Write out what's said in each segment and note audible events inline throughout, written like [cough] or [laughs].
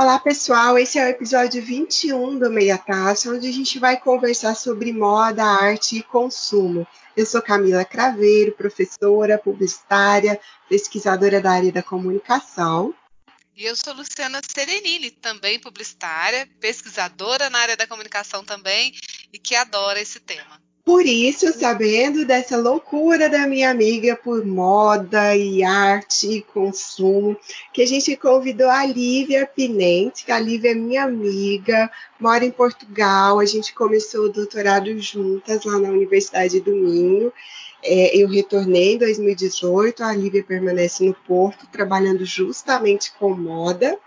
Olá, pessoal. Esse é o episódio 21 do Meia Taça, onde a gente vai conversar sobre moda, arte e consumo. Eu sou Camila Craveiro, professora, publicitária, pesquisadora da área da comunicação. E eu sou Luciana Serenini, também publicitária, pesquisadora na área da comunicação também e que adora esse tema. Por isso, sabendo dessa loucura da minha amiga por moda e arte e consumo, que a gente convidou a Lívia Pinente, que a Lívia é minha amiga, mora em Portugal, a gente começou o doutorado juntas lá na Universidade do Minho. É, eu retornei em 2018, a Lívia permanece no Porto, trabalhando justamente com moda.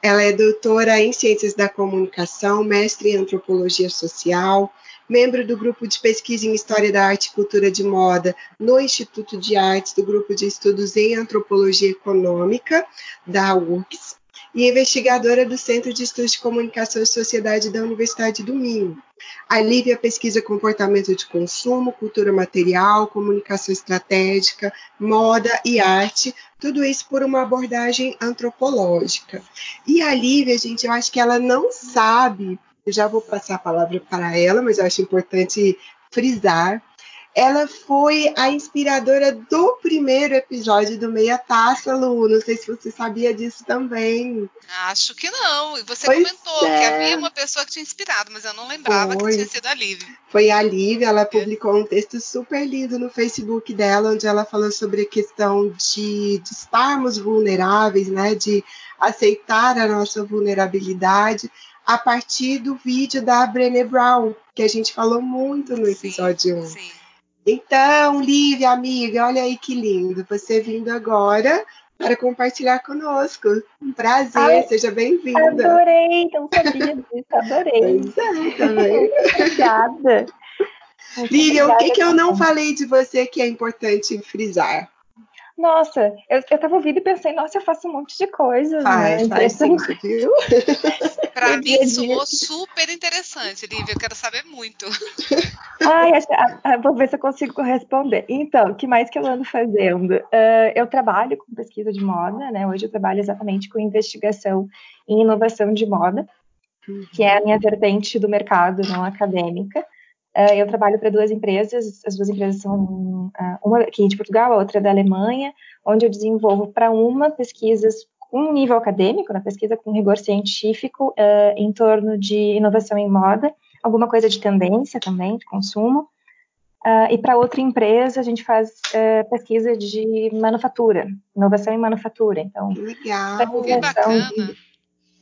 Ela é doutora em Ciências da Comunicação, mestre em Antropologia Social, membro do grupo de pesquisa em História da Arte e Cultura de Moda no Instituto de Artes do Grupo de Estudos em Antropologia Econômica da URGS e investigadora do Centro de Estudos de Comunicação e Sociedade da Universidade do Minho. A Lívia pesquisa comportamento de consumo, cultura material, comunicação estratégica, moda e arte, tudo isso por uma abordagem antropológica. E a Lívia, gente, eu acho que ela não sabe eu já vou passar a palavra para ela, mas eu acho importante frisar. Ela foi a inspiradora do primeiro episódio do Meia Taça, Lu. Não sei se você sabia disso também. Acho que não. E você pois comentou é. que havia uma pessoa que tinha inspirado, mas eu não lembrava foi. que tinha sido a Lívia. Foi a Lívia, ela publicou um texto super lindo no Facebook dela, onde ela falou sobre a questão de, de estarmos vulneráveis, né? De aceitar a nossa vulnerabilidade a partir do vídeo da Brené Brown, que a gente falou muito no episódio 1. Sim. Então, Lívia, amiga, olha aí que lindo. Você vindo agora para compartilhar conosco. Um prazer, Ai, seja bem-vinda. Adorei, não sabia disso, adorei. Pois é, também. Obrigada. Lívia, o que, que eu não falei de você que é importante frisar? Nossa, eu, eu tava ouvindo e pensei, nossa, eu faço um monte de coisa. Faz, né? faz sim, viu? [laughs] pra mim soou super interessante, Lívia, eu quero saber muito. Ai, acho, ah, vou ver se eu consigo responder. Então, o que mais que eu ando fazendo? Uh, eu trabalho com pesquisa de moda, né? Hoje eu trabalho exatamente com investigação em inovação de moda, que é a minha vertente do mercado não acadêmica. Uh, eu trabalho para duas empresas, as duas empresas são uh, uma aqui de Portugal, a outra da Alemanha, onde eu desenvolvo para uma pesquisas com nível acadêmico, na pesquisa com rigor científico, uh, em torno de inovação em moda, alguma coisa de tendência também, de consumo, e para outra empresa a gente faz pesquisa de manufatura, inovação em manufatura. Então, legal, que bacana. De,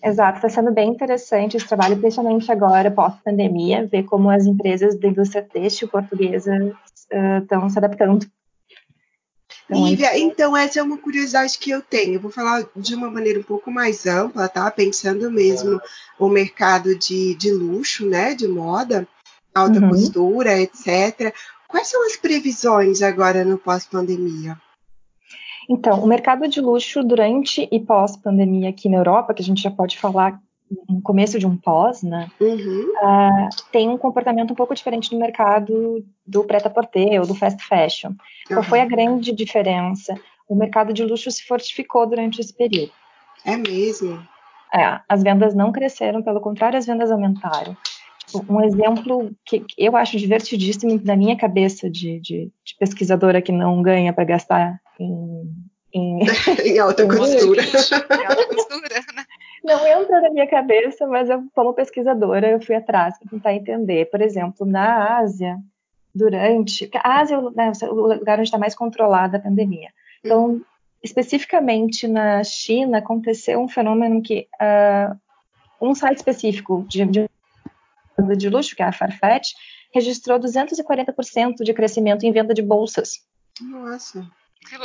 Exato, está sendo bem interessante esse trabalho, principalmente agora, pós-pandemia, ver como as empresas da indústria têxtil portuguesa estão uh, se adaptando. Então, Lívia, é... então essa é uma curiosidade que eu tenho. Eu vou falar de uma maneira um pouco mais ampla, tá? Pensando mesmo o mercado de, de luxo, né? De moda, alta uhum. costura, etc. Quais são as previsões agora no pós-pandemia? Então, o mercado de luxo durante e pós-pandemia aqui na Europa, que a gente já pode falar no começo de um pós, né, uhum. uh, tem um comportamento um pouco diferente do mercado do prêt-à-porter ou do fast fashion. Uhum. Qual foi a grande diferença? O mercado de luxo se fortificou durante esse período. É mesmo? É, as vendas não cresceram, pelo contrário, as vendas aumentaram. Um exemplo que eu acho divertidíssimo na minha cabeça de, de, de pesquisadora que não ganha para gastar em, em, [laughs] [laughs] em alta costura. Né? Não entra na minha cabeça, mas eu, como pesquisadora, eu fui atrás para tentar entender. Por exemplo, na Ásia, durante. A Ásia é o né, lugar onde está mais controlada a pandemia. Então, especificamente na China, aconteceu um fenômeno que uh, um site específico de, de de luxo, que é a Farfetch, registrou 240% de crescimento em venda de bolsas. Nossa.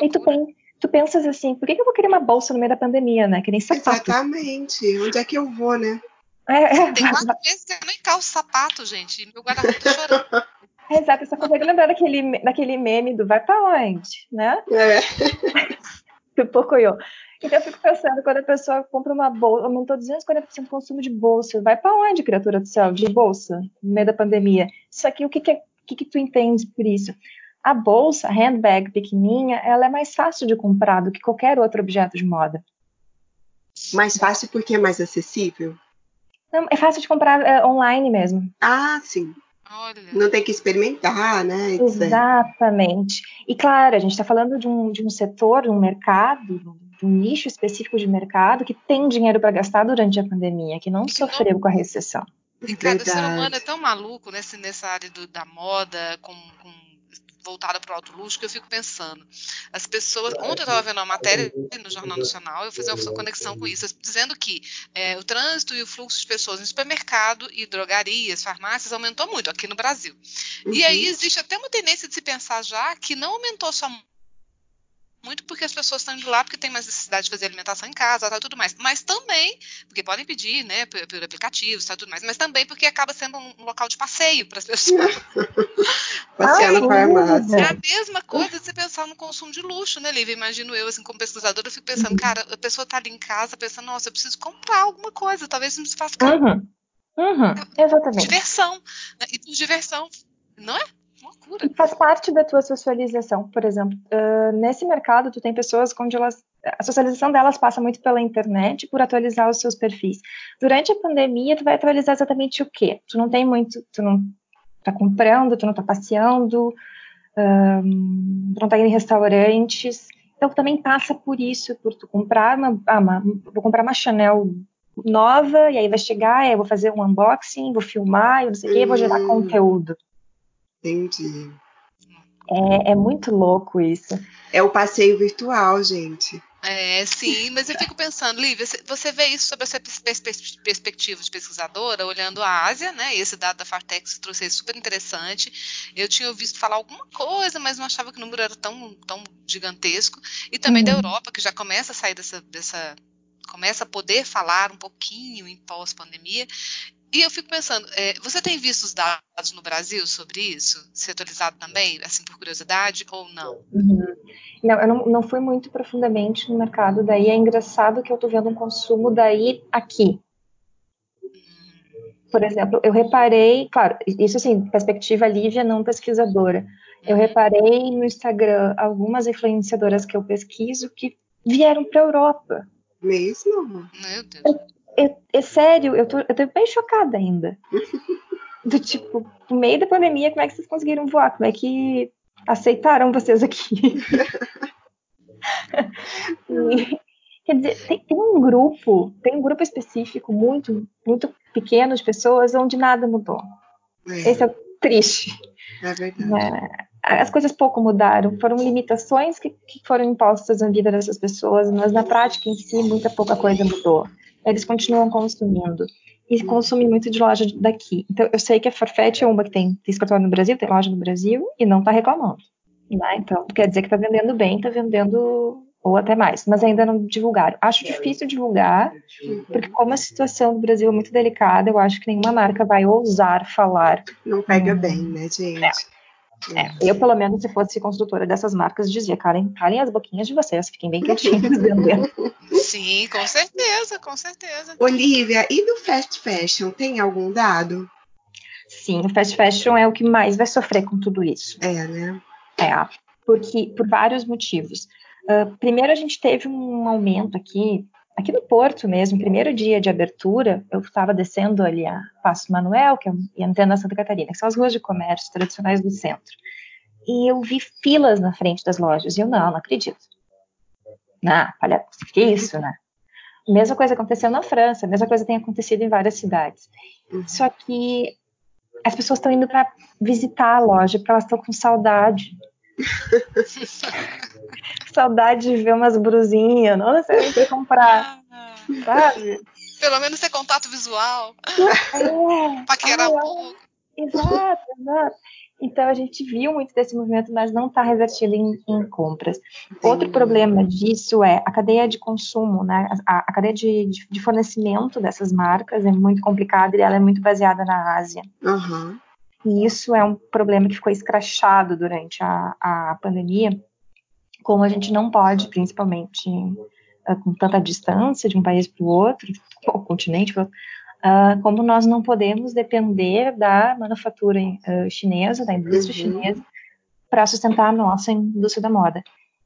E tu, pen, tu pensas assim, por que, eu vou querer uma bolsa no meio da pandemia, né? Que nem sapato. Exatamente. Onde é que eu vou, né? É, é. Tem quatro vezes que eu nem calço sapato, gente. Meu guarda-roupa tá chorando. [laughs] É, exato, eu só consigo lembrar daquele, daquele meme do vai pra onde, né? É. [laughs] do Pocoyo. Então eu fico pensando, quando a pessoa compra uma bolsa, aumentou 240% o consumo de bolsa, vai para onde, criatura do céu, de bolsa, no meio da pandemia? Isso aqui, o que, que, é, o que, que tu entende por isso? A bolsa, a handbag pequenininha, ela é mais fácil de comprar do que qualquer outro objeto de moda. Mais fácil porque é mais acessível? Não, é fácil de comprar é, online mesmo. Ah, sim. Olha. Não tem que experimentar, né? Exatamente. E claro, a gente está falando de um, de um setor, de um mercado, de um nicho específico de mercado que tem dinheiro para gastar durante a pandemia, que não que sofreu não... com a recessão. E cada Verdade. ser humano é tão maluco nesse, nessa área do, da moda, com, com voltada para o alto luxo, que eu fico pensando. As pessoas. Ontem eu estava vendo uma matéria no Jornal Nacional, eu fiz uma conexão com isso, dizendo que é, o trânsito e o fluxo de pessoas no supermercado e drogarias, farmácias, aumentou muito aqui no Brasil. Uhum. E aí existe até uma tendência de se pensar já que não aumentou só muito porque as pessoas estão indo lá porque tem mais necessidade de fazer alimentação em casa, tal, tudo mais. Mas também, porque podem pedir, né, por, por aplicativos, tal, tudo mais. Mas também porque acaba sendo um, local de passeio para as pessoas. [laughs] Passear na farmácia. É a mesma coisa de você pensar no consumo de luxo, né, Lívia? Imagino eu, assim, como pesquisadora, eu fico pensando, uhum. cara, a pessoa está ali em casa pensando, nossa, eu preciso comprar alguma coisa, talvez isso me faça Uhum. Uhum. Exatamente. Diversão. Né? E diversão, não é? Loucura. Faz parte da tua socialização, por exemplo. Uh, nesse mercado, tu tem pessoas onde elas, a socialização delas passa muito pela internet, por atualizar os seus perfis. Durante a pandemia, tu vai atualizar exatamente o quê? Tu não tem muito, tu não tá comprando, tu não tá passeando, um, tu não tá indo em restaurantes. Então, também passa por isso, por tu comprar uma, ah, uma vou comprar uma Chanel nova, e aí vai chegar, aí eu vou fazer um unboxing, vou filmar, eu não sei o vou gerar hum. conteúdo. Entendi. É, é muito louco isso. É o passeio virtual, gente. É, sim, mas eu fico pensando, Lívia, você vê isso sob essa perspectiva de pesquisadora, olhando a Ásia, né? Esse dado da Fartex trouxe super interessante. Eu tinha visto falar alguma coisa, mas não achava que o número era tão, tão gigantesco. E também uhum. da Europa, que já começa a sair dessa, dessa. Começa a poder falar um pouquinho em pós-pandemia. E eu fico pensando, é, você tem visto os dados no Brasil sobre isso? Se atualizado também, assim, por curiosidade, ou não? Uhum. Não, eu não, não fui muito profundamente no mercado, daí é engraçado que eu estou vendo um consumo daí aqui. Por exemplo, eu reparei, claro, isso assim, perspectiva Lívia, não pesquisadora. Eu reparei no Instagram algumas influenciadoras que eu pesquiso que vieram para a Europa. Mesmo? Meu Deus é, é sério, eu tô, eu tô bem chocada ainda. [laughs] Do tipo, no meio da pandemia, como é que vocês conseguiram voar? Como é que aceitaram vocês aqui? e, [laughs] quer dizer, tem, tem, um grupo, tem um grupo específico muito, muito pequeno de pessoas onde nada mudou. É. Esse é o triste. É verdade. É, as coisas pouco mudaram, foram limitações que, que foram impostas na vida dessas pessoas, mas na prática em si, muita pouca coisa mudou eles continuam consumindo. E consumem muito de loja daqui. Então, eu sei que a Farfetch é uma que tem, tem escritório no Brasil, tem loja no Brasil, e não está reclamando. Né? Então, quer dizer que está vendendo bem, está vendendo ou até mais, mas ainda não divulgaram. Acho difícil divulgar, porque como a situação do Brasil é muito delicada, eu acho que nenhuma marca vai ousar falar. Não pega bem, né, gente? É. É, eu, pelo menos, se fosse construtora dessas marcas, dizia, calem, calem as boquinhas de vocês, fiquem bem quietinhos vendendo. [laughs] Sim, com certeza, com certeza. Olivia, e do fast fashion, tem algum dado? Sim, o fast fashion é o que mais vai sofrer com tudo isso. É, né? É, porque, por vários motivos. Uh, primeiro, a gente teve um aumento aqui aqui no Porto mesmo, primeiro dia de abertura, eu estava descendo ali a Passo Manuel, que é entrando na Santa Catarina, que são as ruas de comércio tradicionais do centro. E eu vi filas na frente das lojas, e eu, não, não acredito. Não, olha, que isso, né? Mesma coisa aconteceu na França, a mesma coisa tem acontecido em várias cidades. Só que as pessoas estão indo para visitar a loja porque elas estão com saudade. [laughs] saudade de ver umas brusinhas, não necessariamente comprar, ah, sabe? Pelo menos ter contato visual. É, Paquerar um pouco. Exato, exato. Então a gente viu muito desse movimento, mas não está revertido em, em, compras. Outro problema disso é a cadeia de consumo, né? A, a cadeia de, de, de, fornecimento dessas marcas é muito complicada e ela é muito baseada na Ásia. Uhum. E isso é um problema que ficou escrachado durante a, a pandemia, como a gente não pode, principalmente uh, com tanta distância de um país para o outro, [laughs] ou continente para uh, como nós não podemos depender da manufatura uh, chinesa, da indústria uhum. chinesa, para sustentar a nossa indústria da moda.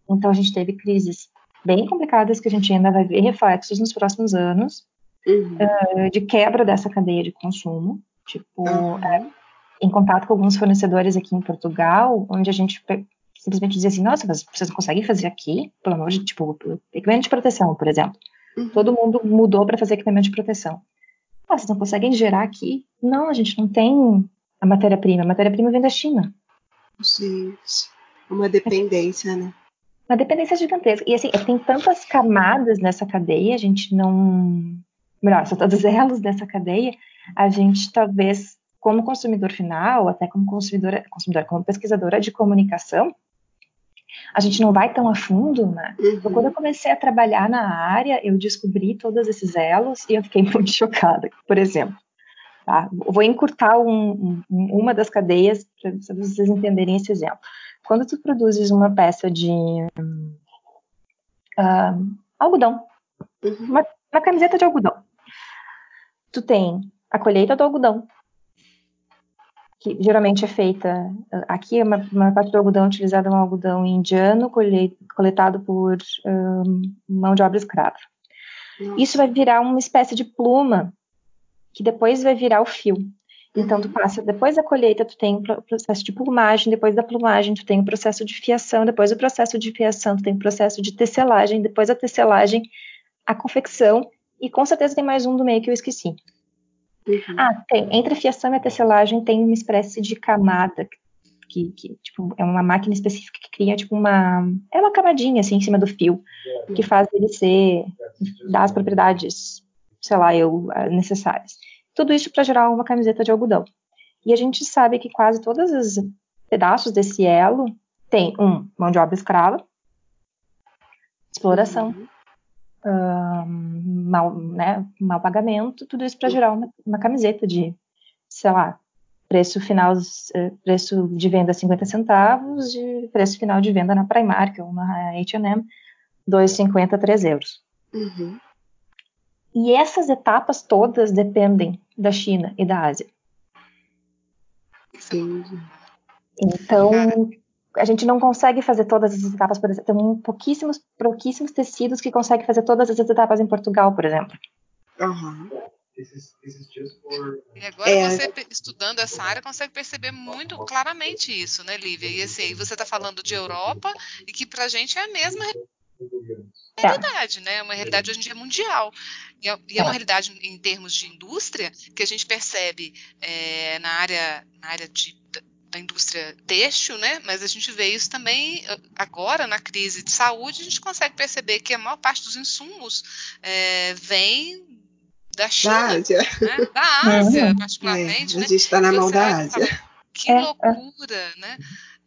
Então a gente teve crises bem complicadas que a gente ainda vai ver reflexos nos próximos anos uhum. uh, de quebra dessa cadeia de consumo, tipo uhum. Em contato com alguns fornecedores aqui em Portugal, onde a gente simplesmente dizia assim, nossa, vocês não conseguem fazer aqui, pelo amor de, tipo, equipamento de proteção, por exemplo. Uhum. Todo mundo mudou para fazer equipamento de proteção. Ah, vocês não conseguem gerar aqui? Não, a gente não tem a matéria-prima. A matéria-prima vem da China. Gente, uma dependência, né? Uma dependência gigantesca. E assim, tem tantas camadas nessa cadeia, a gente não. Melhor, são todos os elos dessa cadeia, a gente talvez, como consumidor final, até como consumidora, consumidora como pesquisadora de comunicação, a gente não vai tão a fundo, né? Uhum. Então, quando eu comecei a trabalhar na área, eu descobri todos esses elos e eu fiquei [laughs] muito chocada. Por exemplo, tá? vou encurtar um, um, uma das cadeias para vocês entenderem esse exemplo. Quando tu produzes uma peça de uh, algodão, uhum. uma, uma camiseta de algodão, tu tem a colheita do algodão, que geralmente é feita aqui, uma, uma parte do algodão utilizada é um algodão indiano coletado por um, mão de obra escrava. Nossa. Isso vai virar uma espécie de pluma que depois vai virar o fio. Então tu passa depois da colheita tu tem o processo de plumagem, depois da plumagem tu tem o processo de fiação, depois do processo de fiação tu tem o processo de tecelagem, depois da tecelagem a confecção e com certeza tem mais um do meio que eu esqueci. Uhum. Ah, tem. Entre a fiação e a tecelagem tem uma espécie de camada que, que, tipo, é uma máquina específica que cria, tipo, uma... É uma camadinha, assim, em cima do fio, que faz ele ser... dar as propriedades, sei lá, eu, ah, necessárias. Tudo isso para gerar uma camiseta de algodão. E a gente sabe que quase todos os pedaços desse elo tem, um, mão de obra escrava, exploração, uhum mal, né, mal pagamento, tudo isso para gerar uma, uma, camiseta de, sei lá, preço final, eh, preço de venda 50 centavos, de preço final de venda na Primark ou na H&M, 2,50 3 euros. Uhum. E essas etapas todas dependem da China e da Ásia. Sim. Então, a gente não consegue fazer todas as etapas, por exemplo, tem pouquíssimos, pouquíssimos tecidos que conseguem fazer todas as etapas em Portugal, por exemplo. Uhum. E agora é. você estudando essa área consegue perceber muito claramente isso, né, Lívia? E assim, você está falando de Europa e que para a gente é a mesma realidade, né? É uma realidade hoje em dia mundial. E é, é uma realidade em termos de indústria que a gente percebe é, na área na área de da indústria têxtil, né? Mas a gente vê isso também ah, agora na crise de saúde, a gente consegue perceber que a maior parte dos insumos é, vem da China, da [laughs] Ásia, né? da Ásia uhum. particularmente. É, a né? gente está na mão da Ásia. Que é, é. loucura, né?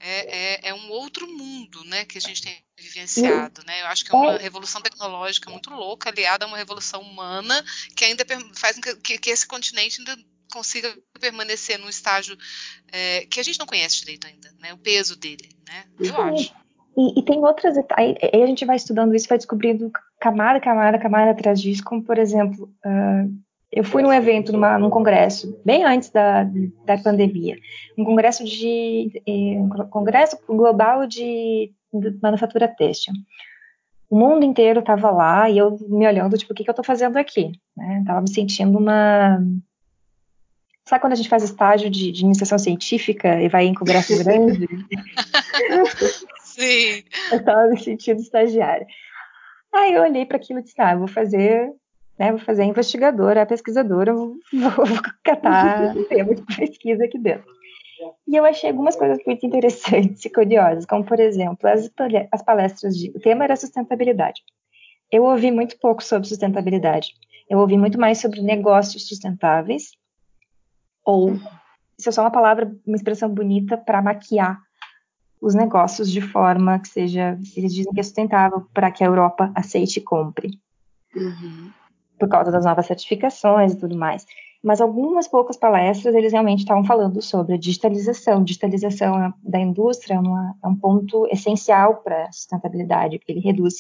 É, é, é, um outro mundo, né, que a gente tem vivenciado, né? Eu acho que é uma revolução tecnológica muito louca, aliada a uma revolução humana que ainda faz com que, que esse continente ainda consiga permanecer num estágio é, que a gente não conhece direito ainda, né? O peso dele, né? Eu Sim. acho. E, e, tem outras aí, aí a gente vai estudando isso, vai descobrindo camada, camada, camada atrás disso, como por exemplo, uh, eu fui num evento, numa, num congresso, bem antes da, da pandemia, um congresso de um congresso global de, de manufatura têxtil. O mundo inteiro estava lá e eu me olhando, tipo, o que, que eu estou fazendo aqui? Né? Tava me sentindo uma Sabe quando a gente faz estágio de, de iniciação científica e vai em congresso [laughs] grande? Sim. [laughs] Eu estava me sentindo estagiária. Aí eu olhei para aquilo e disse, ah, vou fazer, né, vou fazer investigadora, pesquisadora, vou, vou catar [laughs] tema de pesquisa aqui dentro. E eu achei algumas coisas muito interessantes e curiosas, como, por exemplo, as, as palestras de... O tema era sustentabilidade. Eu ouvi muito pouco sobre sustentabilidade. Eu ouvi muito mais sobre negócios sustentáveis ou isso é só uma palavra, uma expressão bonita para maquiar os negócios de forma que seja, eles dizem que é sustentável para que a Europa aceite e compre. Uhum. Por causa das novas certificações e tudo mais. Mas algumas poucas palestras eles realmente estavam falando sobre a digitalização. Digitalização da indústria é, uma, é um ponto essencial para a sustentabilidade, porque ele reduz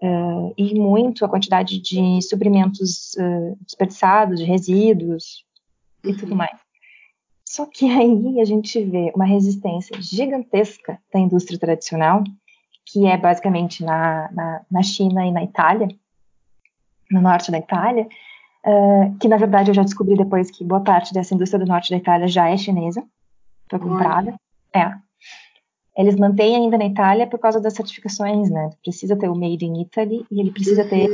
uh, e muito a quantidade de suprimentos uh, desperdiçados, de resíduos, e tudo mais. Só que aí a gente vê uma resistência gigantesca da indústria tradicional que é basicamente na, na, na China e na Itália, no norte da Itália, uh, que na verdade eu já descobri depois que boa parte dessa indústria do norte da Itália já é chinesa, foi comprada. É. Eles mantêm ainda na Itália por causa das certificações, né? Precisa ter o Made in Italy e ele precisa ter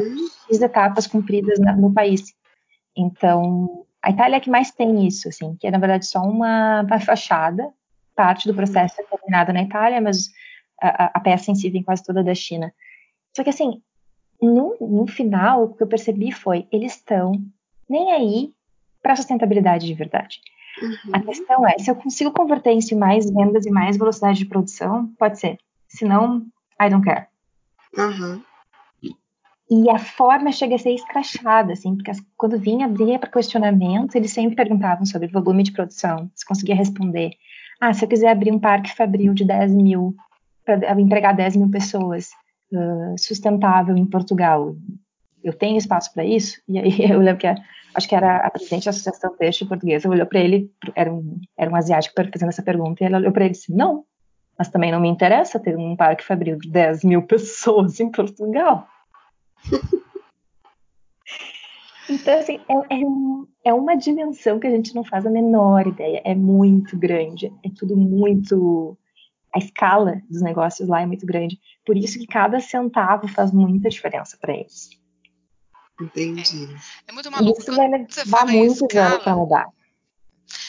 as etapas cumpridas na, no país. Então, a Itália é que mais tem isso, assim, que é na verdade só uma, fachada, parte do processo é terminada na Itália, mas a, a, peça em si vem quase toda da China. Só que assim, no, no final, o que eu percebi foi, eles estão nem aí para sustentabilidade de verdade. Uhum. A questão é, se eu consigo converter isso em mais vendas e mais velocidade de produção, pode ser. Se não, I don't care. Uhum. E a forma chega a ser escrachada, assim, porque quando vinha, abria para questionamento, eles sempre perguntavam sobre volume de produção, se conseguia responder. Ah, se eu quiser abrir um parque fabril de 10 mil, para empregar 10 mil pessoas, uh, sustentável em Portugal, eu tenho espaço para isso? E aí [laughs] eu lembro que a, acho que era a presidente da Associação Peixe Portuguesa, olhou para ele, era um, era um asiático fazendo essa pergunta, e ela olhou para ele e disse, não, mas também não me interessa ter um parque fabril de 10 mil [laughs] pessoas em Portugal. Então, assim, é, é, é, uma dimensão que a gente não faz a menor ideia. É muito grande. É tudo muito. A escala dos negócios lá é muito grande. Por isso que cada centavo faz muita diferença para eles. Entendi. É, é muito maluco. Isso vai levar muito tempo para mudar.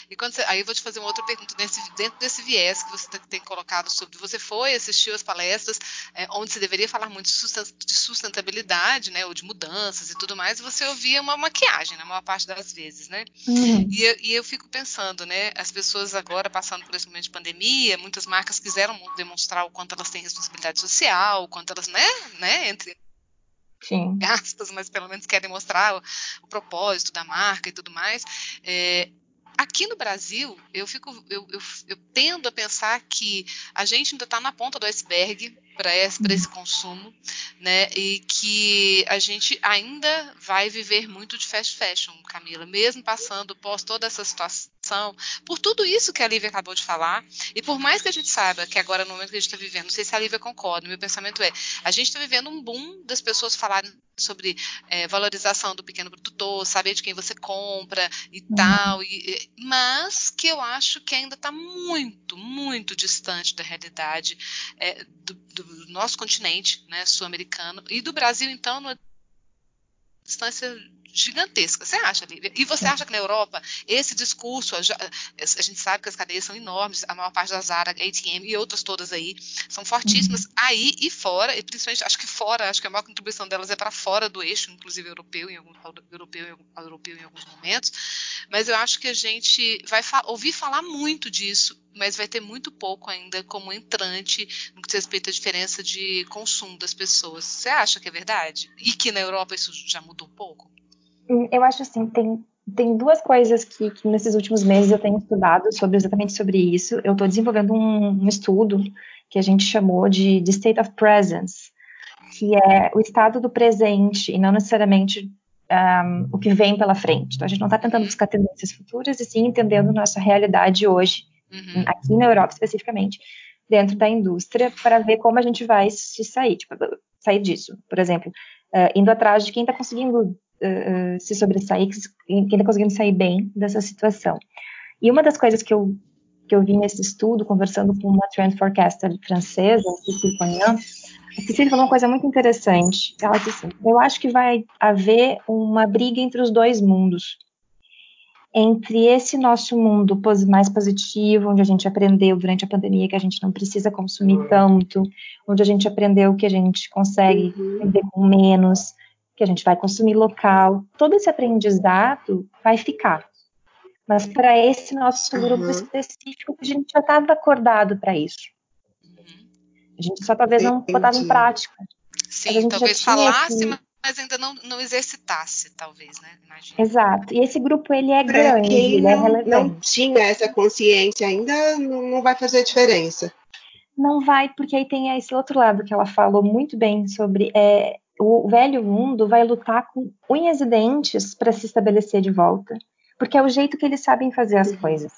E quando você, aí eu vou te fazer uma outra pergunta nesse, dentro desse viés que você tem colocado sobre. Você foi, assistiu as palestras, é, onde se deveria falar muito de sustentabilidade, né, ou de mudanças e tudo mais, e você ouvia uma maquiagem na maior parte das vezes, né? Uhum. E, eu, e eu fico pensando, né, as pessoas agora passando por esse momento de pandemia, muitas marcas quiseram demonstrar o quanto elas têm responsabilidade social, o quanto elas, né, né, entre Sim. aspas, mas pelo menos querem mostrar o, o, propósito da marca e tudo mais. É, aqui no Brasil, eu fico, eu, eu, eu, tendo a pensar que a gente ainda está na ponta do iceberg para esse, esse consumo, né? E que a gente ainda vai viver muito de fast fashion, Camila, mesmo passando por toda essa situação, por tudo isso que a Lívia acabou de falar, e por mais que a gente saiba que agora no momento que a gente está vivendo, não sei se a Lívia concorda, meu pensamento é, a gente está vivendo um boom das pessoas falarem sobre é, valorização do pequeno produtor, saber de quem você compra e uhum. tal, e, mas que eu acho que ainda está muito, muito distante da realidade é, do, do do nosso continente, né, sul-americano, e do Brasil, então, numa distância gigantesca. Você acha, Lívia? E você acha que na Europa esse discurso, a, gente sabe que as cadeias são enormes, a maior parte da Zara, ATM e outras todas aí são fortíssimas uhum. aí e fora, e principalmente acho que fora, acho que a maior contribuição delas é para fora do eixo, inclusive europeu em algum, europeu, europeu em alguns momentos. Mas eu acho que a gente vai fa ouvir falar muito disso mas vai ter muito pouco ainda como entrante no que diz respeito à diferença de consumo das pessoas. Você acha que é verdade? E que na Europa isso já mudou um pouco? Eu acho assim, tem, tem duas coisas que, que nesses últimos meses eu tenho estudado sobre exatamente sobre isso. Eu estou desenvolvendo um, um, estudo que a gente chamou de, de State of Presence, que é o estado do presente e não necessariamente um, o que vem pela frente. Então, a gente não está tentando buscar tendências futuras, e sim entendendo nossa realidade hoje, uhum. aqui na Europa especificamente, dentro da indústria, para ver como a gente vai se sair, tipo, sair disso. Por exemplo, uh, indo atrás de quem está conseguindo uh, se sobressair, quem está conseguindo sair bem dessa situação. E uma das coisas que eu, que eu vi nesse estudo, conversando com uma trend forecaster francesa, Cecile Cognan, a Cecília falou uma coisa muito interessante. Ela disse assim, eu acho que vai haver uma briga entre os dois mundos. Entre esse nosso mundo mais positivo, onde a gente aprendeu durante a pandemia que a gente não precisa consumir tanto, onde a gente aprendeu que a gente consegue uhum. viver com menos, que a gente vai consumir local, todo esse aprendizado vai ficar. Mas para esse nosso grupo uhum. específico, a gente já estava acordado para isso. A gente só talvez não botava em prática. Sim, talvez falasse, mas ainda não, não exercitasse, talvez, né? Imagina. Exato. E esse grupo ele é pra grande, quem ele é não, é relevante. não tinha essa consciência ainda, não, não vai fazer diferença. Não vai, porque aí tem esse outro lado que ela falou muito bem sobre é, o velho mundo vai lutar com unhas e dentes para se estabelecer de volta, porque é o jeito que eles sabem fazer as uhum. coisas.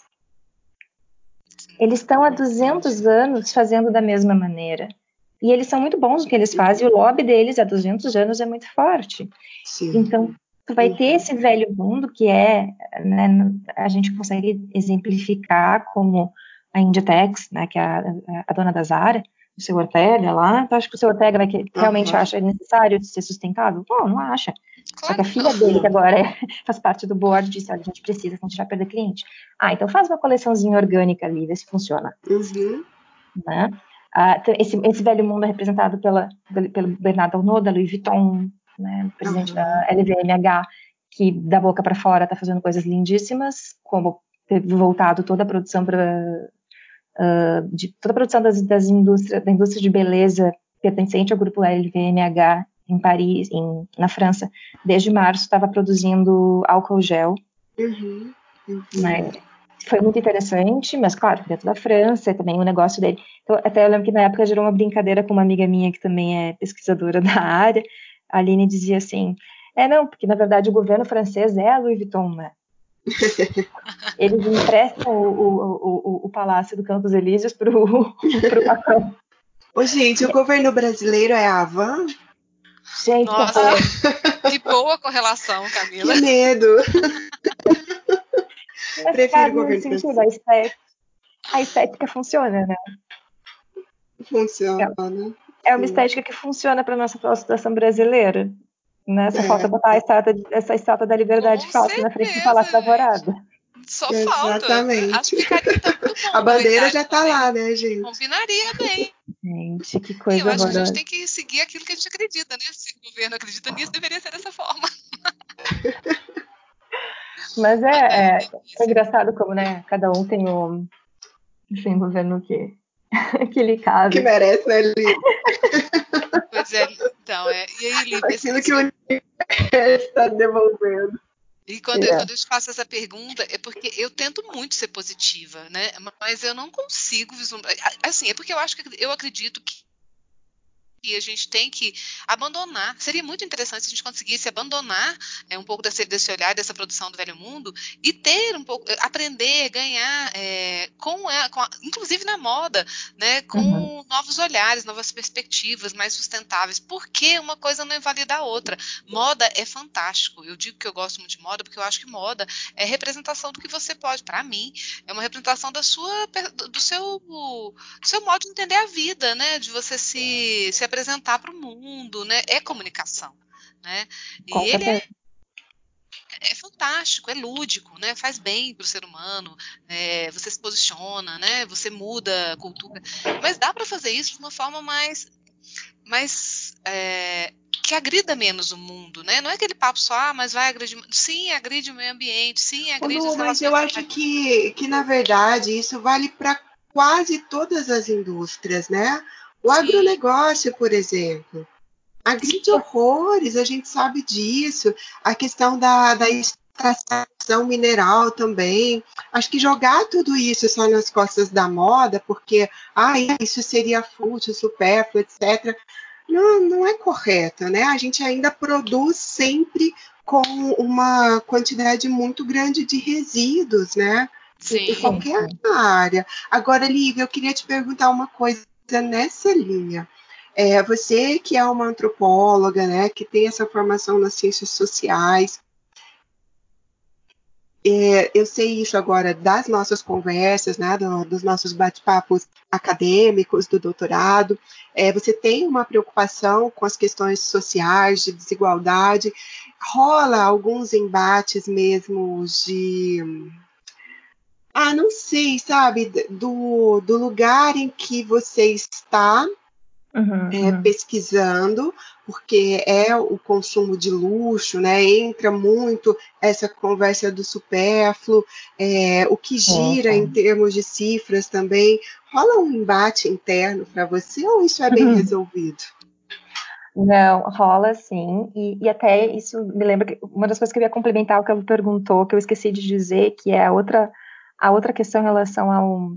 Eles estão há 200 anos fazendo da mesma maneira. e eles são muito bons no que eles fazem, e o lobby deles há 200 anos é muito forte. Sim. Então, tu vai ter esse velho mundo que é, né, a gente consegue exemplificar como a Inditex, né, que é a, a dona da Zara, o seu Ortega lá, tu acha que o seu Ortega vai que, realmente acha necessário ser sustentável? Não, não acha. Só que a filha dele, que agora é, [laughs] faz parte do board, disse, olha, a gente precisa, senão a gente vai perder cliente. Ah, então faz uma coleçãozinha orgânica ali, vê se funciona. Uhum. Né? Ah, esse, esse, velho mundo é representado pela, pelo Bernardo Arnault, da Louis Vuitton, né, presidente uhum. da LVMH, que da boca para fora está fazendo coisas lindíssimas, como ter voltado toda a produção para uh, de toda a produção das, das indústrias, da indústria de beleza pertencente ao grupo LVMH em Paris, em, na França, desde março estava produzindo álcool gel. Uhum. Uhum. Né? Foi muito interessante, mas claro, dentro da França, também o negócio dele. Então, até eu lembro que na época gerou uma brincadeira com uma amiga minha que também é pesquisadora [laughs] da área. A Aline dizia assim: é, não, porque na verdade o governo francês é a Louis Vuitton, né? Eles emprestam o, o, o, o Palácio do Campos Elíseos para o Macron. Ô, gente, o governo brasileiro é a Avan? Gente, Nossa, que boa correlação, Camila. Que medo. Mas Prefiro o governo sentido, a estética, a estética funciona, né? Funciona. É, é uma estética que funciona para nossa situação brasileira. Né? Só é. falta botar a estátua, essa estátua da liberdade falsa na frente do Palácio da Alvorada. Só Exatamente. falta. Acho que ficaria bom, A bandeira já tá também. lá, né, gente? Combinaria bem. Gente, que coisa Eu acho que a gente tem que seguir aquilo que a gente acredita, né? Se o governo acredita nisso, deveria ser dessa forma. [laughs] Mas é, é, é engraçado como, né, cada um tem o, enfim, governo que, [laughs] que lhe cabe. Que merece, né, Lívia? Pois é, então, é. E aí, Lívia? Aquilo que o universo está devolvendo. E quando, yeah. eu, quando eu faço essa pergunta, é porque eu tento muito ser positiva, né? Mas eu não consigo vislumbrar. Assim, é porque eu acho que eu acredito que e a gente tem que abandonar. Seria muito interessante se a gente conseguisse abandonar é, um pouco desse, desse, olhar, dessa produção do velho mundo e ter um pouco, aprender, ganhar, é, com, a, com a, inclusive na moda, né, com uhum. novos olhares, novas perspectivas, mais sustentáveis. Porque uma coisa não invalida a outra. Moda é fantástico. Eu digo que eu gosto muito de moda porque eu acho que moda é representação do que você pode. Para mim, é uma representação da sua, do seu, do seu modo de entender a vida, né, de você se, se apresentar para o mundo, né? É comunicação, né? E Com ele é, é, fantástico, é lúdico, né? Faz bem para o ser humano. É, você se posiciona, né? Você muda a cultura, mas dá para fazer isso de uma forma mais, mais é, que agrida menos o mundo, né? Não é aquele papo só, ah, mas vai agredir. Sim, agride o meio ambiente, sim, agride Não, Mas eu acho que, que, na verdade, isso vale para quase todas as indústrias, né? O agronegócio, por exemplo, agride horrores, a gente sabe disso. A questão da, da extração mineral também. Acho que jogar tudo isso só nas costas da moda, porque ah, isso seria fútil, supérfluo, etc. Não, não é correto, né? A gente ainda produz sempre com uma quantidade muito grande de resíduos, né? Sim. Em qualquer área. Agora, Lívia, eu queria te perguntar uma coisa nessa linha. É, você que é uma antropóloga, né, que tem essa formação nas ciências sociais, é, eu sei isso agora das nossas conversas, né, do, dos nossos bate-papos acadêmicos, do doutorado. É, você tem uma preocupação com as questões sociais, de desigualdade. Rola alguns embates mesmo de ah, não sei, sabe? Do, do lugar em que você está uhum, é, uhum. pesquisando, porque é o consumo de luxo, né? Entra muito essa conversa do supérfluo, é, o que gira em termos de cifras também. Rola um embate interno para você ou isso é bem uhum. [laughs] resolvido? Não, rola sim, e, e, até isso me lembra que uma das coisas que eu ia complementar o que ela perguntou, que eu esqueci de dizer, que é a outra a outra questão em relação ao,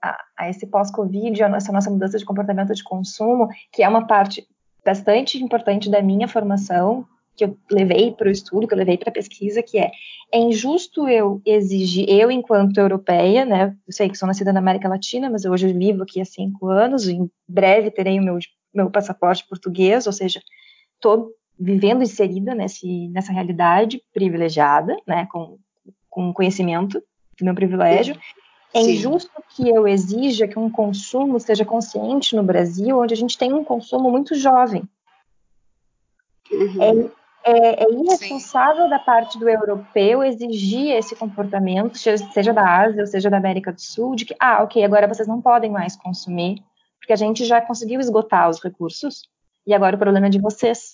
a, a esse pós-Covid, essa nossa mudança de comportamento de consumo, que é uma parte bastante importante da minha formação, que eu levei para o estudo, que eu levei para a pesquisa, que é é injusto eu exigir, eu enquanto europeia, né, eu sei que sou nascida na América Latina, mas eu hoje vivo aqui há cinco anos, em breve terei o meu, meu passaporte português, ou seja, estou vivendo inserida nesse, nessa realidade privilegiada, né, com, com conhecimento do meu privilégio, é Sim. injusto que eu exija que um consumo seja consciente no Brasil, onde a gente tem um consumo muito jovem. Uhum. É, é, é, irresponsável Sim. da parte do europeu exigir esse comportamento, seja da Ásia ou seja da América do Sul, de que, ah, ok, agora vocês não podem mais consumir, porque a gente já conseguiu esgotar os recursos, e agora o problema é de vocês,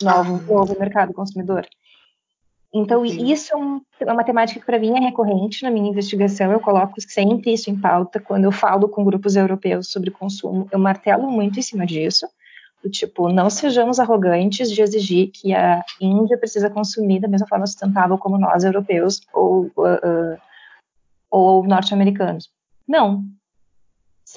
novo, ah. novo mercado consumidor. Então, Sim. isso é, um, é uma temática que para mim é recorrente na minha investigação. Eu coloco sempre isso em pauta quando eu falo com grupos europeus sobre consumo. Eu martelo muito em cima disso. Do tipo, não sejamos arrogantes de exigir que a Índia precisa consumir da mesma forma sustentável como nós, europeus ou, uh, uh, ou norte-americanos. Não,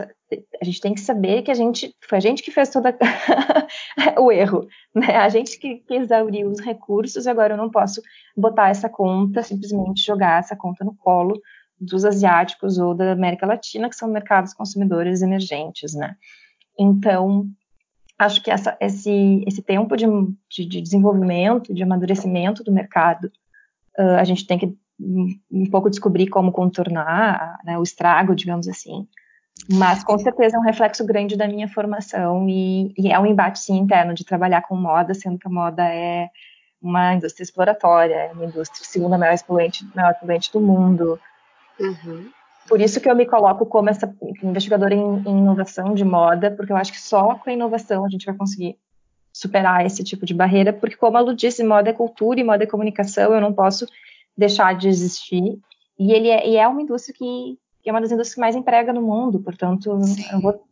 a gente tem que saber que a gente foi a gente que fez todo [laughs] o erro, né? A gente que, que exauriu os recursos agora eu não posso botar essa conta, simplesmente jogar essa conta no colo dos asiáticos ou da América Latina, que são mercados consumidores emergentes, né? Então, acho que essa, esse, esse tempo de, de, de desenvolvimento, de amadurecimento do mercado, uh, a gente tem que um, um pouco descobrir como contornar né, o estrago, digamos assim, mas com certeza é um reflexo grande da minha formação e, e, é um embate sim interno de trabalhar com moda, sendo que a moda é uma indústria exploratória, é uma indústria segunda maior poluente, maior poluente do mundo. Uhum. Por isso que eu me coloco como essa investigadora em, em, inovação de moda, porque eu acho que só com a inovação a gente vai conseguir superar esse tipo de barreira, porque como a Lu disse, moda é cultura e moda é comunicação, eu não posso deixar de existir. E ele é, e é uma indústria que que é uma das indústrias que mais emprega no mundo, portanto, Sim. eu vou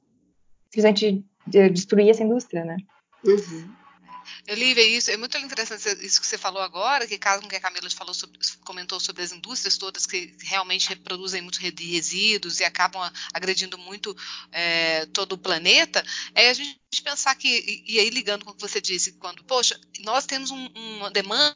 simplesmente destruir essa indústria, né? Uhum. Olivia, isso é muito interessante isso que você falou agora, que caso com que a Camila falou sobre, comentou sobre as indústrias todas que realmente reproduzem muitos resíduos e acabam agredindo muito é, todo o planeta, é a gente pensar que, e, e, aí ligando com o que você disse, quando, poxa, nós temos um, uma demanda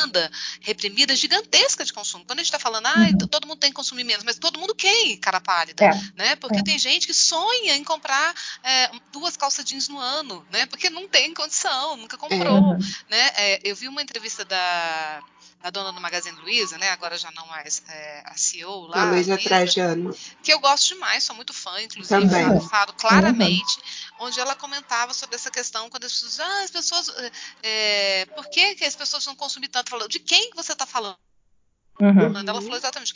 demanda reprimida gigantesca de consumo. Quando a gente está falando, ah, uhum. todo mundo tem que consumir menos, mas todo mundo quer cara pálida, é. né? Porque é. tem gente que sonha em comprar é, duas calças jeans no ano, né? Porque não tem condição, nunca comprou, uhum. né? É, eu vi uma entrevista da a dona do Magazine Luiza, né? Agora já não mais é, a CEO lá. A Luiza Trajano. Que eu gosto demais, sou muito fã, inclusive. Também. Eu falo claramente, uhum. onde ela comentava sobre essa questão, quando as pessoas. Ah, as pessoas. É, por que, que as pessoas não consumem tanto? Falando, de quem você está falando? Uhum. Ela falou exatamente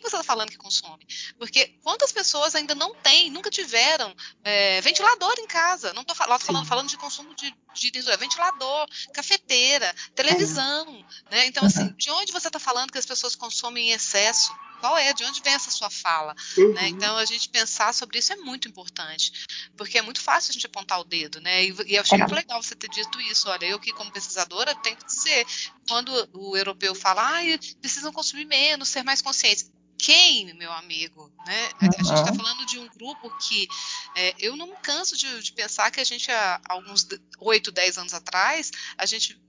quem você está falando que consome? Porque quantas pessoas ainda não têm, nunca tiveram é, ventilador em casa? Não estou falando, falando, de consumo de, de, de, ventilador, cafeteira, televisão. Né? Então, assim, de onde você está falando que as pessoas consomem em excesso? Qual é? De onde vem essa sua fala? Uhum. Né? Então, a gente pensar sobre isso é muito importante, porque é muito fácil a gente apontar o dedo, né? E, e eu achei é. muito legal você ter dito isso. Olha, eu que, como pesquisadora, tenho que dizer, quando o europeu fala, ah, precisam consumir menos, ser mais conscientes quem, meu amigo? Né? A, a gente está falando de um grupo que é, eu não me canso de, de, pensar que a gente, há alguns 8, 10 anos atrás, a gente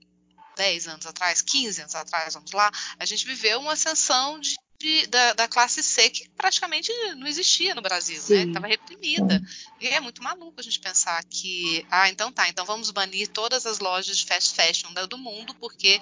10 anos atrás, 15 anos atrás, vamos lá, a gente viveu uma ascensão de de, da, da, classe C que praticamente não existia no Brasil, né? Sim. né? Estava reprimida. E é muito maluco a gente pensar que, ah, então tá, então vamos banir todas as lojas de fast fashion do mundo, porque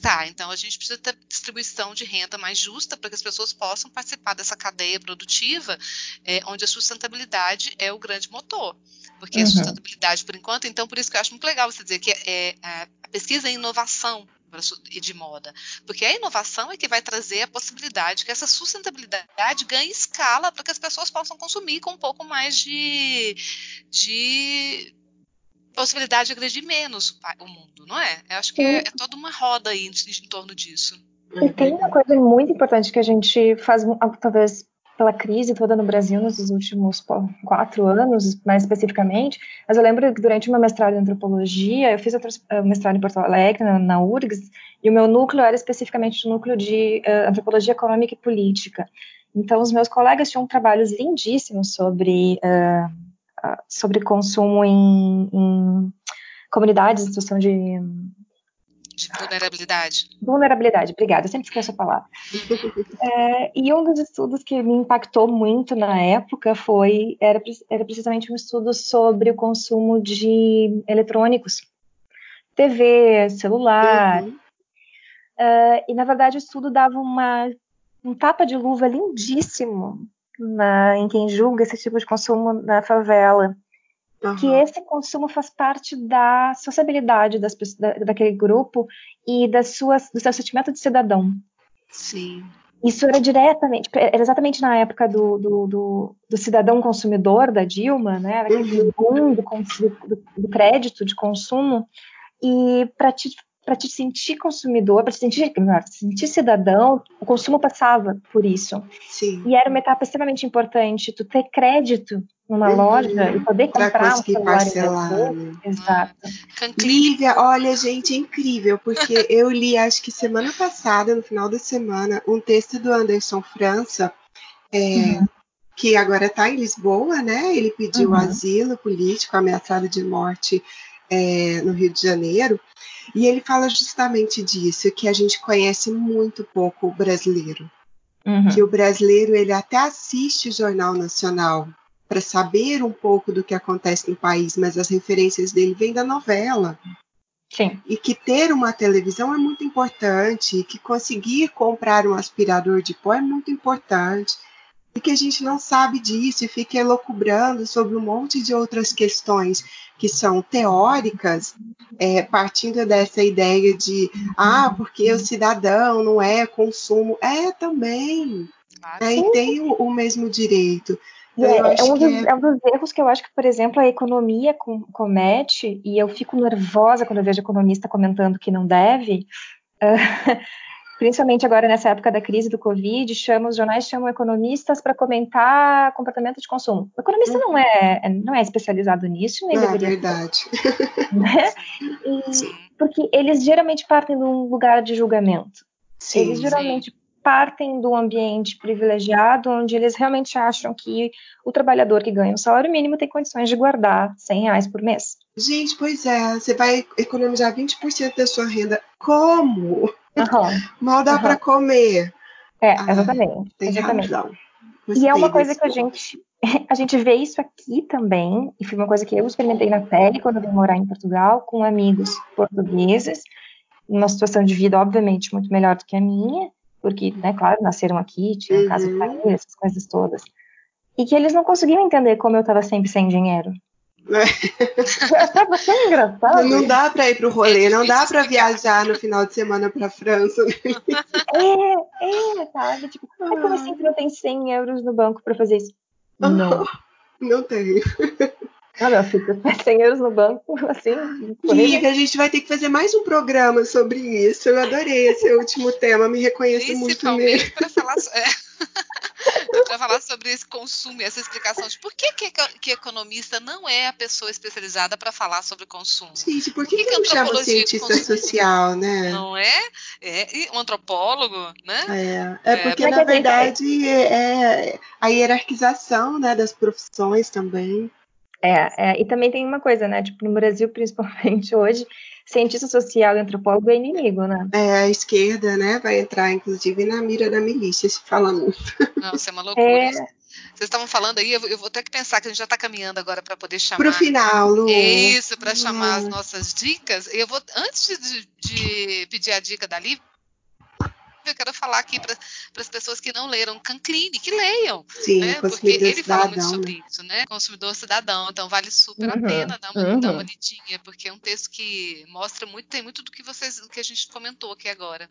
tá, então a gente precisa ter distribuição de renda mais justa para que as pessoas possam participar dessa cadeia produtiva, é, onde a sustentabilidade é o grande motor. Porque uhum. a sustentabilidade, por enquanto, então por isso que eu acho muito legal você dizer que é, é a pesquisa é inovação e de moda. Porque a inovação é que vai trazer a possibilidade que essa sustentabilidade ganhe escala para que as pessoas possam consumir com um pouco mais de, de possibilidade de agredir menos o mundo, não é? Eu acho que é, é toda uma roda aí em, em torno disso. E tem uma coisa muito importante que a gente faz, talvez pela crise toda no Brasil nos últimos quatro anos, mais especificamente. Mas eu lembro que durante o meu mestrado em antropologia, eu fiz o mestrado em Porto Alegre, na, na URGS, e o meu núcleo era especificamente o núcleo de uh, antropologia econômica e política. Então, os meus colegas tinham trabalhos lindíssimos sobre, uh, uh, sobre consumo em, em comunidades em situação de de vulnerabilidade. Vulnerabilidade, obrigada. Eu sempre esqueço a palavra. é, e um dos estudos que me impactou muito na época foi era, era precisamente um estudo sobre o consumo de eletrônicos, TV, celular. Uhum. Uh, e na verdade o estudo dava uma, um tapa de luva lindíssimo na, em quem julga esse tipo de consumo na favela. Uhum. Que esse consumo faz parte da sociabilidade das, da, daquele grupo e das suas, do seu sentimento de cidadão. Sim. Isso era diretamente, era exatamente na época do, do, do, do cidadão consumidor da Dilma, né? Aquele uhum. boom do, do, do crédito de consumo. E para te para te sentir consumidor, para te sentir, te sentir cidadão, o consumo passava por isso. Sim. E era uma etapa extremamente importante, tu ter crédito numa uhum. loja e poder comprar um celular parcelar. Né? Exato. Lívia, olha, gente, é incrível, porque [laughs] eu li, acho que semana passada, no final da semana, um texto do Anderson França, é, uhum. que agora está em Lisboa, né? Ele pediu uhum. asilo político, ameaçado de morte é, no Rio de Janeiro. E ele fala justamente disso, que a gente conhece muito pouco o brasileiro. Uhum. Que o brasileiro ele até assiste o Jornal Nacional para saber um pouco do que acontece no país, mas as referências dele vêm da novela. Sim. E que ter uma televisão é muito importante, que conseguir comprar um aspirador de pó é muito importante, e que a gente não sabe disso e fica elocubrando sobre um monte de outras questões que são teóricas, é, partindo dessa ideia de ah, porque o cidadão não é consumo. É também. é, e tem o, o, mesmo direito. É, é, um dos, é... é, um dos, erros que eu acho que, por exemplo, a economia com, comete, e eu fico nervosa quando eu vejo economista comentando que não deve. Uh, [laughs] principalmente agora nessa época da crise do Covid, chama, os jornais chamam economistas para comentar comportamento de consumo. O economista não, é, não é especializado nisso, nem é deveria verdade. Né? E, porque eles geralmente partem de um lugar de julgamento. Sim, eles geralmente sim. partem do ambiente privilegiado, onde eles realmente acham que o trabalhador que ganha um salário mínimo tem condições de guardar 100 reais por mês. Gente, pois é, você vai economizar 20% da sua renda. Como? Uhum. Mal dá uhum. para comer. É, ah, exatamente. tem exatamente. razão. Gostei e é uma coisa que a gente, [laughs] a gente vê isso aqui também, e foi uma coisa que eu experimentei na pele quando eu vim morar em Portugal, com amigos portugueses, numa situação de vida, obviamente, muito melhor do que a minha, porque, né, claro, nasceram aqui, tinham uhum. casa de família, essas coisas todas. E que eles não conseguiam entender como eu estava sempre sem dinheiro. Achava tão engraçado. Não dá para ir pro rolê, não dá para viajar no final de semana pra França. é, é, sabe? Tipo, ah. como assim que não tem 100 euros no banco para fazer isso? Não. Não tem. Ah, meu filho, 100 euros no banco, assim. Liga, a gente vai ter que fazer mais um programa sobre isso. Eu adorei esse último tema, me reconheço muito nele. Para falar, é, para falar sobre esse consumo e essa explicação de por que, que, que economista não é a pessoa especializada para falar sobre consumo. Gente, por que, que, que não chama cientista social, né? Não é? é? Um antropólogo, né? É, é porque, é, na verdade, é, é a hierarquização né, das profissões também. É, é, e também tem uma coisa, né? Tipo, no Brasil, principalmente hoje, cientista social e antropólogo é inimigo, né? É, a esquerda, né, vai entrar, inclusive, na mira da milícia, se fala muito. Não, isso é uma loucura. É... Vocês estavam falando aí, eu vou ter que pensar que a gente já está caminhando agora para poder chamar. Para o final, Lu. Isso, para chamar as nossas dicas. Eu vou, antes de, de pedir a dica da Lívia, eu quero falar aqui para as pessoas que não leram Cancline, que leiam. Sim, né? Porque ele fala muito sobre né? isso, né? Consumidor cidadão. Então vale super uhum, a pena dar uma, uhum. dar uma lidinha, porque é um texto que mostra muito, tem muito do que vocês que a gente comentou aqui agora.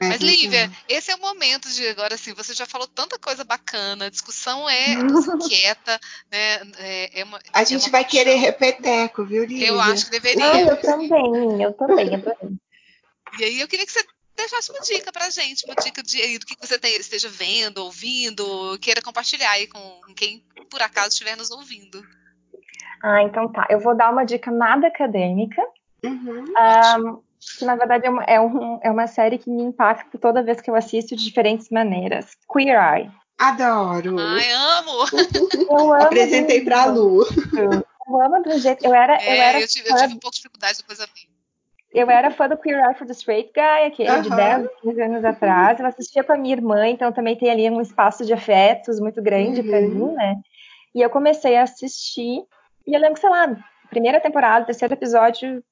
É, Mas, Lívia, esse é o momento de agora assim, você já falou tanta coisa bacana, a discussão é [laughs] quieta, né? É, é uma, a é gente vai querer repeteco, viu, Lívia? Eu acho que deveria. Ah, eu também, eu também, eu também. E aí eu queria que você deixasse uma dica pra gente, uma dica de, do que você tem, esteja vendo, ouvindo, queira compartilhar aí com quem por acaso estiver nos ouvindo. Ah, então tá. Eu vou dar uma dica nada acadêmica. Uhum, um, que na verdade é uma, é, um, é uma série que me impacta toda vez que eu assisto de diferentes maneiras. Queer Eye. Adoro. Ai, amo. Eu amo Apresentei pra Lu. Eu amo do jeito. Eu era. É, eu, era eu, tive, eu tive um pouco de dificuldade depois a mim. Eu era fã do Queer Eye for the Straight Guy, aquele uhum. de 10, 15 anos atrás. Eu assistia com a minha irmã, então também tem ali um espaço de afetos muito grande uhum. para mim, né? E eu comecei a assistir, e eu lembro que, sei lá, primeira temporada, terceiro episódio,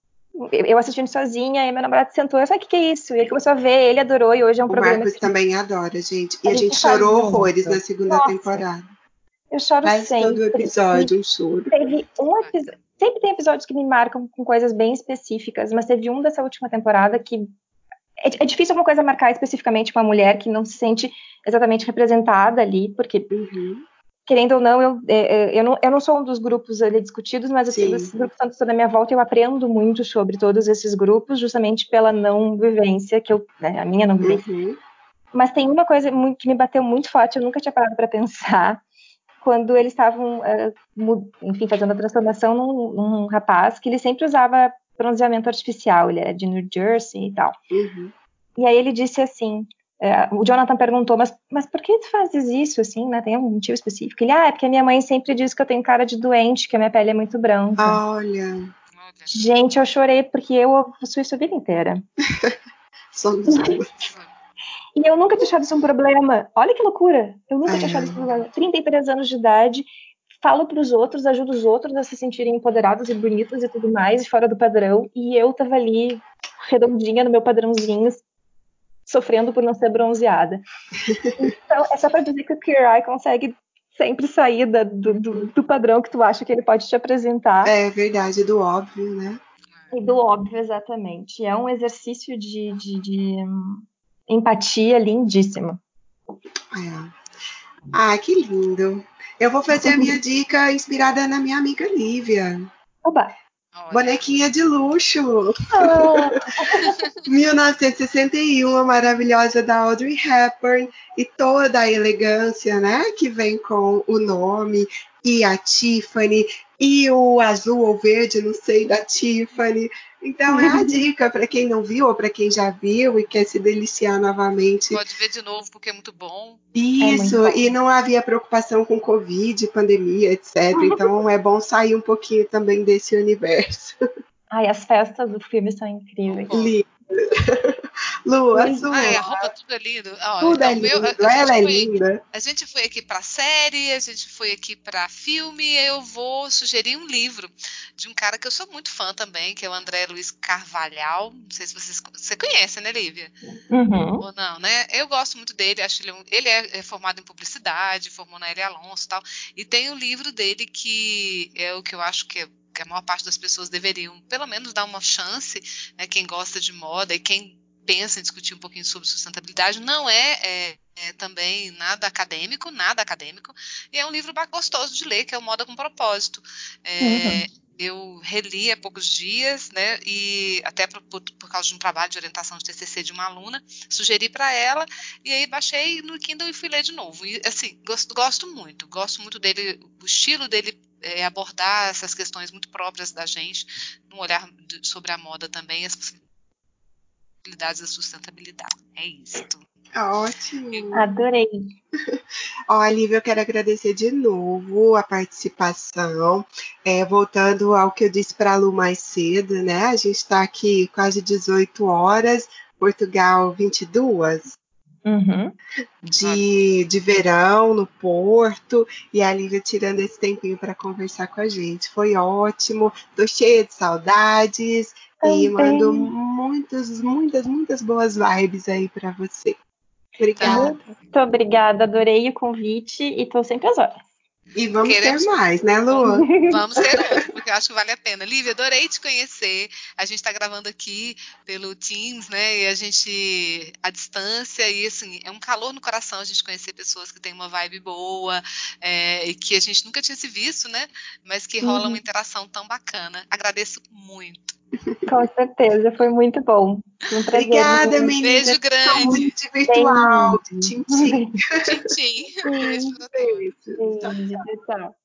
eu assistindo sozinha, e meu namorado sentou, eu falei, o que, que é isso? E ele começou a ver, ele adorou, e hoje é um o programa... O Marcos também adora, gente. E a, a gente, gente chorou horrores na segunda Nossa, temporada. Eu choro Faz sempre. todo episódio um choro. Teve um episódio... Sempre tem episódios que me marcam com coisas bem específicas, mas teve um dessa última temporada que... É, é difícil uma coisa marcar especificamente uma mulher que não se sente exatamente representada ali, porque... Uhum querendo ou não, eu, é, é, eu, não, eu não sou um dos grupos ali discutidos, mas assim, esses grupos estão na minha volta e eu aprendo muito sobre todos esses grupos, justamente pela não vivência, que eu, né, a minha não vivência. Uhum. Mas tem uma coisa que me bateu muito forte, eu nunca tinha parado para pensar, quando eles estavam, uh, enfim, fazendo a transformação num, num, rapaz que ele sempre usava bronzeamento artificial, ele era de New Jersey e tal. Uhum. E aí ele disse assim, é, o Jonathan perguntou, mas, mas por que tu fazes isso, assim, né? Tem algum motivo específico? Ele, ah, é porque a minha mãe sempre diz que eu tenho cara de doente, que a minha pele é muito branca. Olha. Gente, eu chorei porque eu ouço isso a vida inteira. [laughs] Somos duas. [laughs] E eu nunca tinha achado isso um problema. Olha que loucura. Eu nunca tinha achado isso um problema. 33 anos de idade, falo para os outros, ajudo os outros a se sentirem empoderados e bonitos e tudo mais, fora do padrão. E eu tava ali, redondinha no meu padrãozinho, sofrendo por não ser bronzeada. Então, é só para dizer que o Queer Eye consegue sempre sair da, do, do, do, padrão que tu acha que ele pode te apresentar. É verdade, do óbvio, né? E do óbvio, exatamente. É um exercício de, de, de empatia lindíssimo. É. Ah, que lindo. Eu vou fazer a minha dica inspirada na minha amiga Lívia. Oba! Bonequinha de luxo. [laughs] Oh. 1961, a maravilhosa da Audrey Hepburn e toda a elegância, né, que vem com o nome e a Tiffany e o azul ou verde, não sei, da Tiffany. Então é a dica para quem não viu ou para quem já viu e quer se deliciar novamente. Pode ver de novo porque é muito bom. Isso, é muito bom. e não havia preocupação com Covid, pandemia, etc. Então é bom sair um pouquinho também desse universo. Ai, as festas do filme são incríveis. Lindo. Lu, a sua. Ai, a roupa tudo é lindo. Ó, tudo é lindo. Meu, ela é linda. A gente foi aqui para série, a gente foi aqui para filme. Eu vou sugerir um livro de um cara que eu sou muito fã também, que é o André Luiz Carvalhal. Não sei se vocês você conhece, né, Lívia? Uhum. Ou não, né? Eu gosto muito dele. Acho ele, um, ele é, é formado em publicidade, formou na L. Alonso e tal. E tem o um livro dele que é o que eu acho que é que a maior parte das pessoas deveriam, pelo menos, dar uma chance, né, quem gosta de moda e quem pensa em discutir um pouquinho sobre sustentabilidade, não é, é, é, também nada acadêmico, nada acadêmico, e é um livro gostoso de ler, que é o Moda com Propósito. É, uhum. Eu reli há poucos dias, né, e até por, por, por, causa de um trabalho de orientação de TCC de uma aluna, sugeri para ela, e aí baixei no Kindle e fui ler de novo. E, assim, gosto, gosto muito, gosto muito dele, o estilo dele é, abordar essas questões muito próprias da gente, um olhar sobre a moda também, as possibilidades possibilidades da sustentabilidade. É isso. Ótimo. Adorei. Ó, Lívia, eu quero agradecer de novo a participação. É, voltando ao que eu disse para a Lu mais cedo, né? A gente está aqui quase 18 horas, Portugal 22. Uhum. De, de verão no Porto e a Lívia tirando esse tempinho para conversar com a gente. Foi ótimo, tô cheia de saudades e mando muitas, muitas, muitas boas vibes aí para você. Obrigada. Muito obrigada, adorei o convite e estou sempre às horas. E vamos Queremos... ter mais, né, Lu? Vamos ter eu acho que vale a pena. Lívia, adorei te conhecer. A gente está gravando aqui pelo Teams, né? E a gente, à distância, e assim, é um calor no coração a gente conhecer pessoas que têm uma vibe boa é, e que a gente nunca tinha se visto, né? Mas que rola uhum. uma interação tão bacana. Agradeço muito. Com certeza, foi muito bom. Um prazer, Obrigada, menina. Beijo grande. virtual. Tchim, tchim. tchim, tchim. Beijo pra todos. Beijo, tchau.